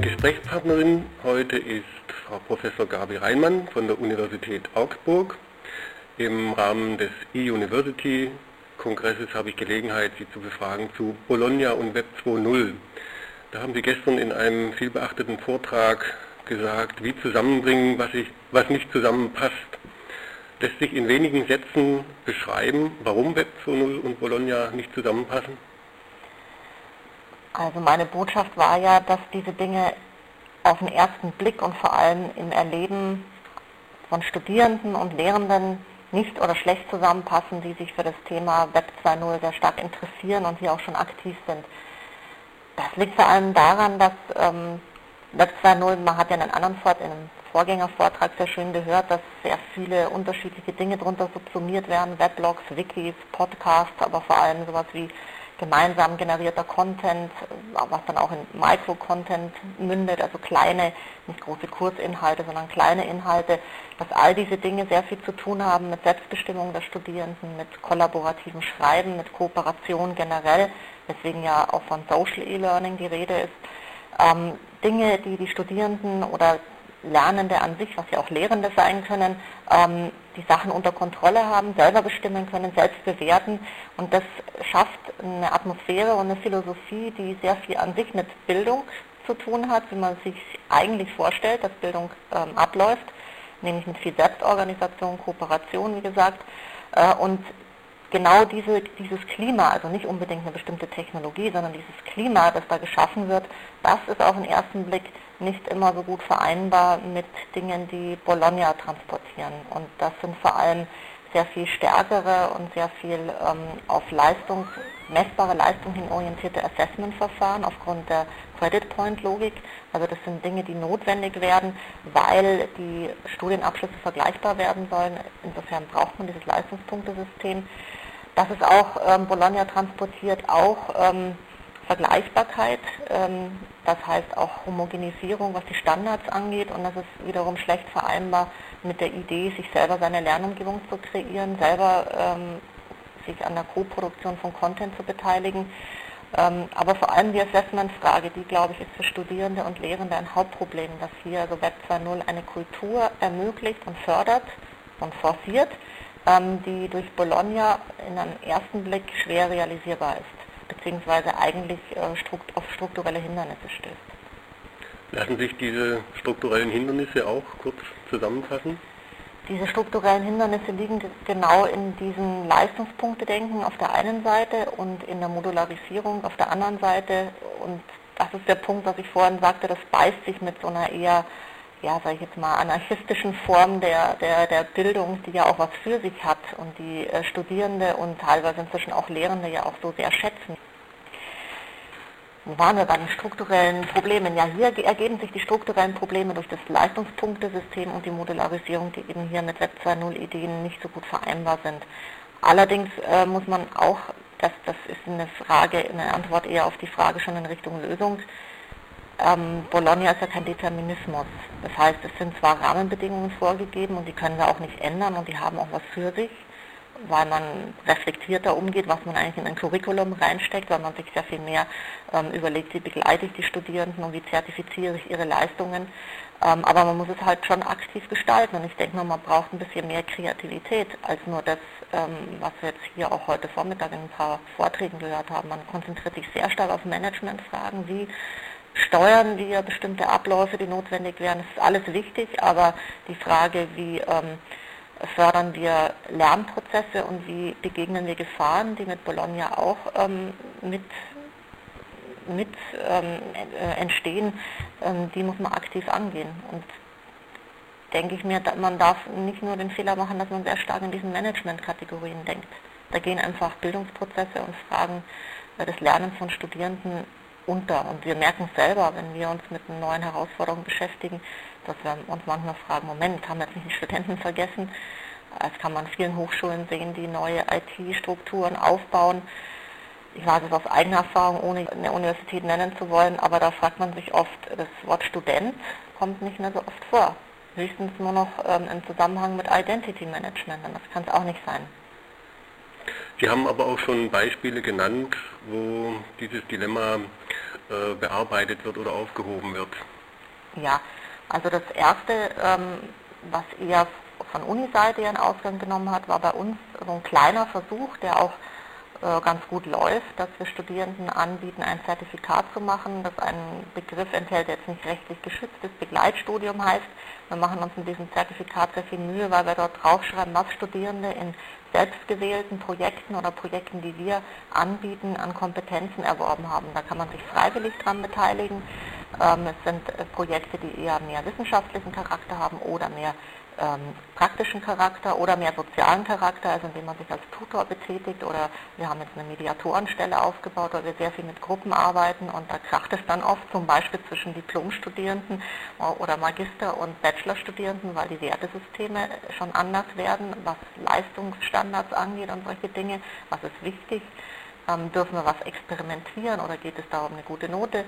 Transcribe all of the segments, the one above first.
Meine Gesprächspartnerin heute ist Frau Professor Gabi Reinmann von der Universität Augsburg. Im Rahmen des E-University Kongresses habe ich Gelegenheit, Sie zu befragen zu Bologna und Web 2.0. Da haben Sie gestern in einem vielbeachteten Vortrag gesagt, wie zusammenbringen, was, ich, was nicht zusammenpasst. Lässt sich in wenigen Sätzen beschreiben, warum Web 2.0 und Bologna nicht zusammenpassen? Also meine Botschaft war ja, dass diese Dinge auf den ersten Blick und vor allem im Erleben von Studierenden und Lehrenden nicht oder schlecht zusammenpassen, die sich für das Thema Web 2.0 sehr stark interessieren und hier auch schon aktiv sind. Das liegt vor allem daran, dass ähm, Web 2.0, man hat ja in einem anderen Fort, in einem Vorgängervortrag sehr schön gehört, dass sehr viele unterschiedliche Dinge darunter subsumiert werden, Weblogs, Wikis, Podcasts, aber vor allem sowas wie gemeinsam generierter Content, was dann auch in Micro-Content mündet, also kleine, nicht große Kursinhalte, sondern kleine Inhalte, dass all diese Dinge sehr viel zu tun haben mit Selbstbestimmung der Studierenden, mit kollaborativem Schreiben, mit Kooperation generell, weswegen ja auch von Social E-Learning die Rede ist. Ähm, Dinge, die die Studierenden oder Lernende an sich, was ja auch Lehrende sein können, ähm, die Sachen unter Kontrolle haben, selber bestimmen können, selbst bewerten. Und das schafft eine Atmosphäre und eine Philosophie, die sehr viel an sich mit Bildung zu tun hat, wie man sich eigentlich vorstellt, dass Bildung ähm, abläuft, nämlich mit viel Selbstorganisation, Kooperation, wie gesagt. Äh, und genau diese, dieses Klima, also nicht unbedingt eine bestimmte Technologie, sondern dieses Klima, das da geschaffen wird, das ist auf den ersten Blick nicht immer so gut vereinbar mit Dingen, die Bologna transportieren. Und das sind vor allem sehr viel stärkere und sehr viel ähm, auf Leistung, messbare Leistung hin orientierte Assessment-Verfahren aufgrund der Credit Point-Logik. Also das sind Dinge, die notwendig werden, weil die Studienabschlüsse vergleichbar werden sollen. Insofern braucht man dieses Leistungspunktesystem. Das ist auch ähm, Bologna transportiert, auch ähm, Vergleichbarkeit, ähm, das heißt auch Homogenisierung, was die Standards angeht und das ist wiederum schlecht vereinbar mit der Idee, sich selber seine Lernumgebung zu kreieren, selber ähm, sich an der Co-Produktion von Content zu beteiligen. Ähm, aber vor allem die Assessment-Frage, die glaube ich ist für Studierende und Lehrende ein Hauptproblem, dass hier also Web 2.0 eine Kultur ermöglicht und fördert und forciert, die durch Bologna in einem ersten Blick schwer realisierbar ist beziehungsweise eigentlich äh, strukt auf strukturelle Hindernisse stößt. Lassen sich diese strukturellen Hindernisse auch kurz zusammenfassen? Diese strukturellen Hindernisse liegen genau in diesem Leistungspunktedenken auf der einen Seite und in der Modularisierung auf der anderen Seite. Und das ist der Punkt, was ich vorhin sagte, das beißt sich mit so einer eher, ja, sage ich jetzt mal, anarchistischen Form der, der, der Bildung, die ja auch was für sich hat und die äh, Studierende und teilweise inzwischen auch Lehrende ja auch so sehr schätzen. Wo waren wir bei den strukturellen Problemen? Ja, hier ergeben sich die strukturellen Probleme durch das Leistungspunktesystem und die Modularisierung, die eben hier mit Web 2.0 Ideen nicht so gut vereinbar sind. Allerdings äh, muss man auch, das, das ist eine Frage, eine Antwort eher auf die Frage schon in Richtung Lösung. Ähm, Bologna ist ja kein Determinismus. Das heißt, es sind zwar Rahmenbedingungen vorgegeben und die können wir auch nicht ändern und die haben auch was für sich weil man reflektierter umgeht, was man eigentlich in ein Curriculum reinsteckt, weil man sich sehr viel mehr ähm, überlegt, wie begleite ich die Studierenden und wie zertifiziere ich ihre Leistungen. Ähm, aber man muss es halt schon aktiv gestalten und ich denke mal, man braucht ein bisschen mehr Kreativität als nur das, ähm, was wir jetzt hier auch heute Vormittag in ein paar Vorträgen gehört haben. Man konzentriert sich sehr stark auf Managementfragen, wie steuern wir bestimmte Abläufe, die notwendig wären. Das ist alles wichtig, aber die Frage, wie ähm, fördern wir Lernprozesse und wie begegnen wir Gefahren, die mit Bologna auch ähm, mit, mit ähm, äh, entstehen, ähm, die muss man aktiv angehen. Und denke ich mir, man darf nicht nur den Fehler machen, dass man sehr stark in diesen Management-Kategorien denkt. Da gehen einfach Bildungsprozesse und Fragen äh, des Lernens von Studierenden unter. Und wir merken es selber, wenn wir uns mit neuen Herausforderungen beschäftigen, dass wir uns manchmal fragen, Moment, haben wir jetzt nicht die Studenten vergessen? Das kann man vielen Hochschulen sehen, die neue IT-Strukturen aufbauen. Ich weiß es aus eigener Erfahrung, ohne eine Universität nennen zu wollen, aber da fragt man sich oft, das Wort Student kommt nicht mehr so oft vor. Höchstens nur noch ähm, im Zusammenhang mit Identity Management, und das kann es auch nicht sein. Sie haben aber auch schon Beispiele genannt, wo dieses Dilemma äh, bearbeitet wird oder aufgehoben wird. Ja, also das Erste, ähm, was eher von Uniseite ihren Ausgang genommen hat, war bei uns so ein kleiner Versuch, der auch ganz gut läuft, dass wir Studierenden anbieten, ein Zertifikat zu machen, das einen Begriff enthält, der jetzt nicht rechtlich geschütztes Begleitstudium heißt. Wir machen uns in diesem Zertifikat sehr viel Mühe, weil wir dort draufschreiben, was Studierende in selbstgewählten Projekten oder Projekten, die wir anbieten, an Kompetenzen erworben haben. Da kann man sich freiwillig dran beteiligen. Ähm, es sind äh, Projekte, die eher mehr wissenschaftlichen Charakter haben oder mehr ähm, praktischen Charakter oder mehr sozialen Charakter, also indem man sich als Tutor betätigt oder wir haben jetzt eine Mediatorenstelle aufgebaut, weil wir sehr viel mit Gruppen arbeiten und da kracht es dann oft zum Beispiel zwischen Diplomstudierenden oder Magister- und Bachelorstudierenden, weil die Wertesysteme schon anders werden, was Leistungsstandards angeht und solche Dinge, was ist wichtig. Ähm, dürfen wir was experimentieren oder geht es darum, eine gute Note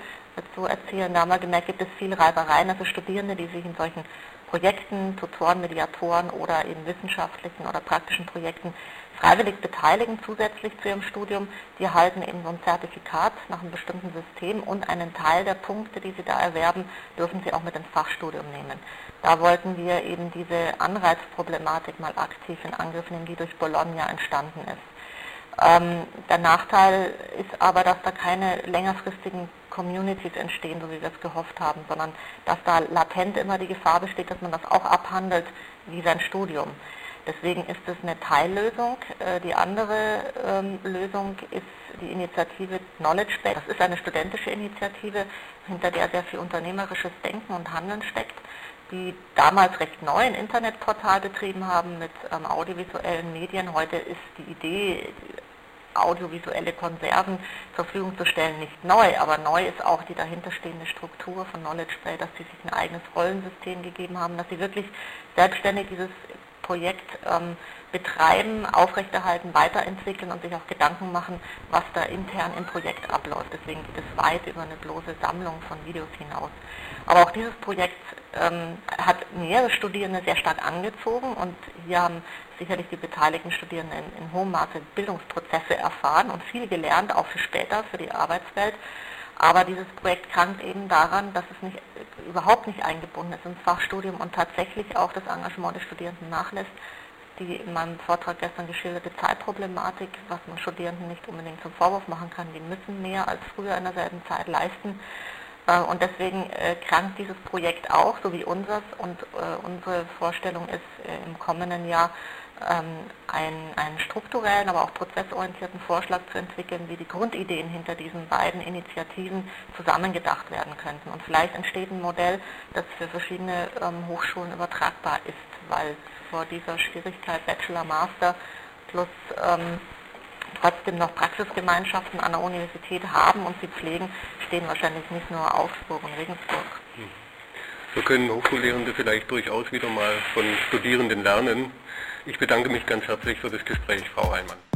zu erzielen? Da haben wir gemerkt, gibt es viel Reibereien, also Studierende, die sich in solchen Projekten, Tutoren, Mediatoren oder in wissenschaftlichen oder praktischen Projekten freiwillig beteiligen zusätzlich zu ihrem Studium. Die erhalten eben so ein Zertifikat nach einem bestimmten System und einen Teil der Punkte, die sie da erwerben, dürfen sie auch mit ins Fachstudium nehmen. Da wollten wir eben diese Anreizproblematik mal aktiv in Angriff nehmen, die durch Bologna entstanden ist. Ähm, der Nachteil ist aber, dass da keine längerfristigen Communities entstehen, so wie wir es gehofft haben, sondern dass da latent immer die Gefahr besteht, dass man das auch abhandelt wie sein Studium. Deswegen ist es eine Teillösung. Äh, die andere ähm, Lösung ist die Initiative Knowledge Base. Das ist eine studentische Initiative, hinter der sehr viel unternehmerisches Denken und Handeln steckt die damals recht neu ein Internetportal betrieben haben mit ähm, audiovisuellen Medien. Heute ist die Idee, audiovisuelle Konserven zur Verfügung zu stellen, nicht neu, aber neu ist auch die dahinterstehende Struktur von Knowledge Play, dass sie sich ein eigenes Rollensystem gegeben haben, dass sie wirklich selbstständig dieses Projekt ähm, betreiben, aufrechterhalten, weiterentwickeln und sich auch Gedanken machen, was da intern im Projekt abläuft. Deswegen geht es weit über eine bloße Sammlung von Videos hinaus. Aber auch dieses Projekt ähm, hat mehrere Studierende sehr stark angezogen und hier haben sicherlich die beteiligten Studierenden in, in hohem Maße Bildungsprozesse erfahren und viel gelernt, auch für später, für die Arbeitswelt. Aber dieses Projekt krankt eben daran, dass es nicht, überhaupt nicht eingebunden ist ins Fachstudium und tatsächlich auch das Engagement der Studierenden nachlässt. Die in meinem Vortrag gestern geschilderte Zeitproblematik, was man Studierenden nicht unbedingt zum Vorwurf machen kann, die müssen mehr als früher in derselben Zeit leisten. Äh, und deswegen äh, krankt dieses Projekt auch, so wie unseres. Und äh, unsere Vorstellung ist im kommenden Jahr ähm, einen, einen strukturellen, aber auch prozessorientierten Vorschlag zu entwickeln, wie die Grundideen hinter diesen beiden Initiativen zusammengedacht werden könnten. Und vielleicht entsteht ein Modell, das für verschiedene ähm, Hochschulen übertragbar ist, weil vor dieser Schwierigkeit Bachelor, Master plus ähm, trotzdem noch Praxisgemeinschaften an der Universität haben und sie pflegen, stehen wahrscheinlich nicht nur Augsburg und Regensburg. So können Hochschullehrende vielleicht durchaus wieder mal von Studierenden lernen. Ich bedanke mich ganz herzlich für das Gespräch, Frau Heimann.